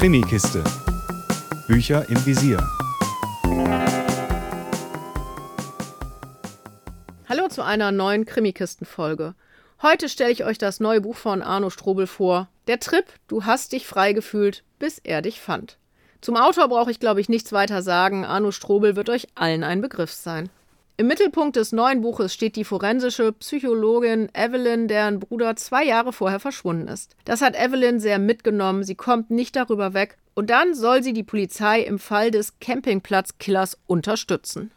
Krimikiste. Bücher im Visier. Hallo zu einer neuen Krimikisten-Folge. Heute stelle ich euch das neue Buch von Arno Strobel vor. Der Trip, du hast dich frei gefühlt, bis er dich fand. Zum Autor brauche ich, glaube ich, nichts weiter sagen. Arno Strobel wird euch allen ein Begriff sein. Im Mittelpunkt des neuen Buches steht die forensische Psychologin Evelyn, deren Bruder zwei Jahre vorher verschwunden ist. Das hat Evelyn sehr mitgenommen, sie kommt nicht darüber weg und dann soll sie die Polizei im Fall des Campingplatzkillers unterstützen.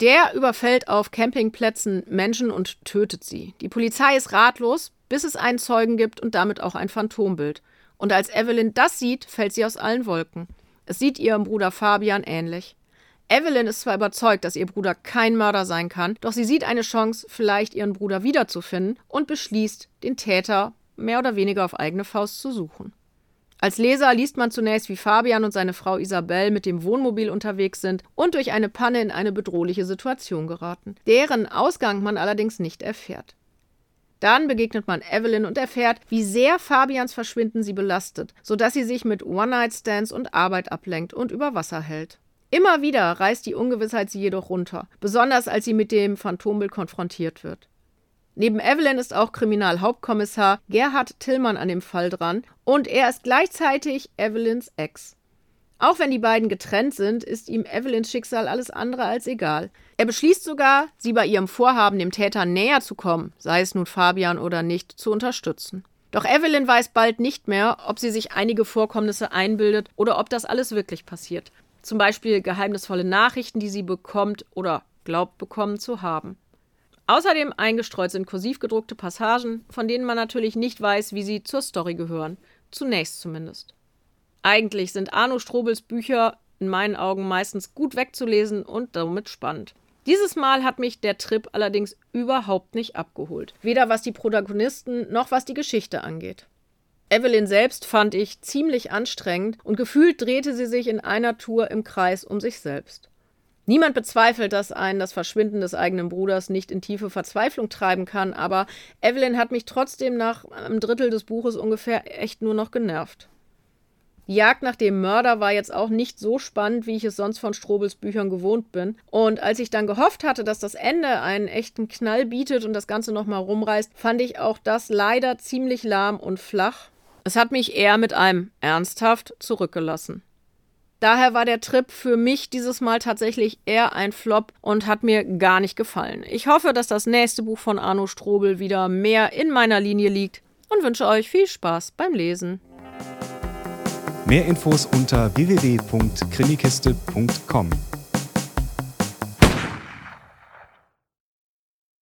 Der überfällt auf Campingplätzen Menschen und tötet sie. Die Polizei ist ratlos, bis es einen Zeugen gibt und damit auch ein Phantombild. Und als Evelyn das sieht, fällt sie aus allen Wolken. Es sieht ihrem Bruder Fabian ähnlich. Evelyn ist zwar überzeugt, dass ihr Bruder kein Mörder sein kann, doch sie sieht eine Chance, vielleicht ihren Bruder wiederzufinden und beschließt, den Täter mehr oder weniger auf eigene Faust zu suchen. Als Leser liest man zunächst, wie Fabian und seine Frau Isabel mit dem Wohnmobil unterwegs sind und durch eine Panne in eine bedrohliche Situation geraten, deren Ausgang man allerdings nicht erfährt. Dann begegnet man Evelyn und erfährt, wie sehr Fabians Verschwinden sie belastet, sodass sie sich mit One-Night-Stands und Arbeit ablenkt und über Wasser hält. Immer wieder reißt die Ungewissheit sie jedoch runter, besonders als sie mit dem Phantombild konfrontiert wird. Neben Evelyn ist auch Kriminalhauptkommissar Gerhard Tillmann an dem Fall dran und er ist gleichzeitig Evelyns Ex. Auch wenn die beiden getrennt sind, ist ihm Evelyns Schicksal alles andere als egal. Er beschließt sogar, sie bei ihrem Vorhaben, dem Täter näher zu kommen, sei es nun Fabian oder nicht, zu unterstützen. Doch Evelyn weiß bald nicht mehr, ob sie sich einige Vorkommnisse einbildet oder ob das alles wirklich passiert. Zum Beispiel geheimnisvolle Nachrichten, die sie bekommt oder glaubt bekommen zu haben. Außerdem eingestreut sind kursiv gedruckte Passagen, von denen man natürlich nicht weiß, wie sie zur Story gehören. Zunächst zumindest. Eigentlich sind Arno Strobels Bücher in meinen Augen meistens gut wegzulesen und damit spannend. Dieses Mal hat mich der Trip allerdings überhaupt nicht abgeholt. Weder was die Protagonisten noch was die Geschichte angeht. Evelyn selbst fand ich ziemlich anstrengend und gefühlt drehte sie sich in einer Tour im Kreis um sich selbst. Niemand bezweifelt, dass einen das Verschwinden des eigenen Bruders nicht in tiefe Verzweiflung treiben kann, aber Evelyn hat mich trotzdem nach einem Drittel des Buches ungefähr echt nur noch genervt. Die Jagd nach dem Mörder war jetzt auch nicht so spannend, wie ich es sonst von Strobels Büchern gewohnt bin. Und als ich dann gehofft hatte, dass das Ende einen echten Knall bietet und das Ganze nochmal rumreißt, fand ich auch das leider ziemlich lahm und flach. Es hat mich eher mit einem ernsthaft zurückgelassen. Daher war der Trip für mich dieses Mal tatsächlich eher ein Flop und hat mir gar nicht gefallen. Ich hoffe, dass das nächste Buch von Arno Strobel wieder mehr in meiner Linie liegt und wünsche euch viel Spaß beim Lesen. Mehr Infos unter www.krimikiste.com.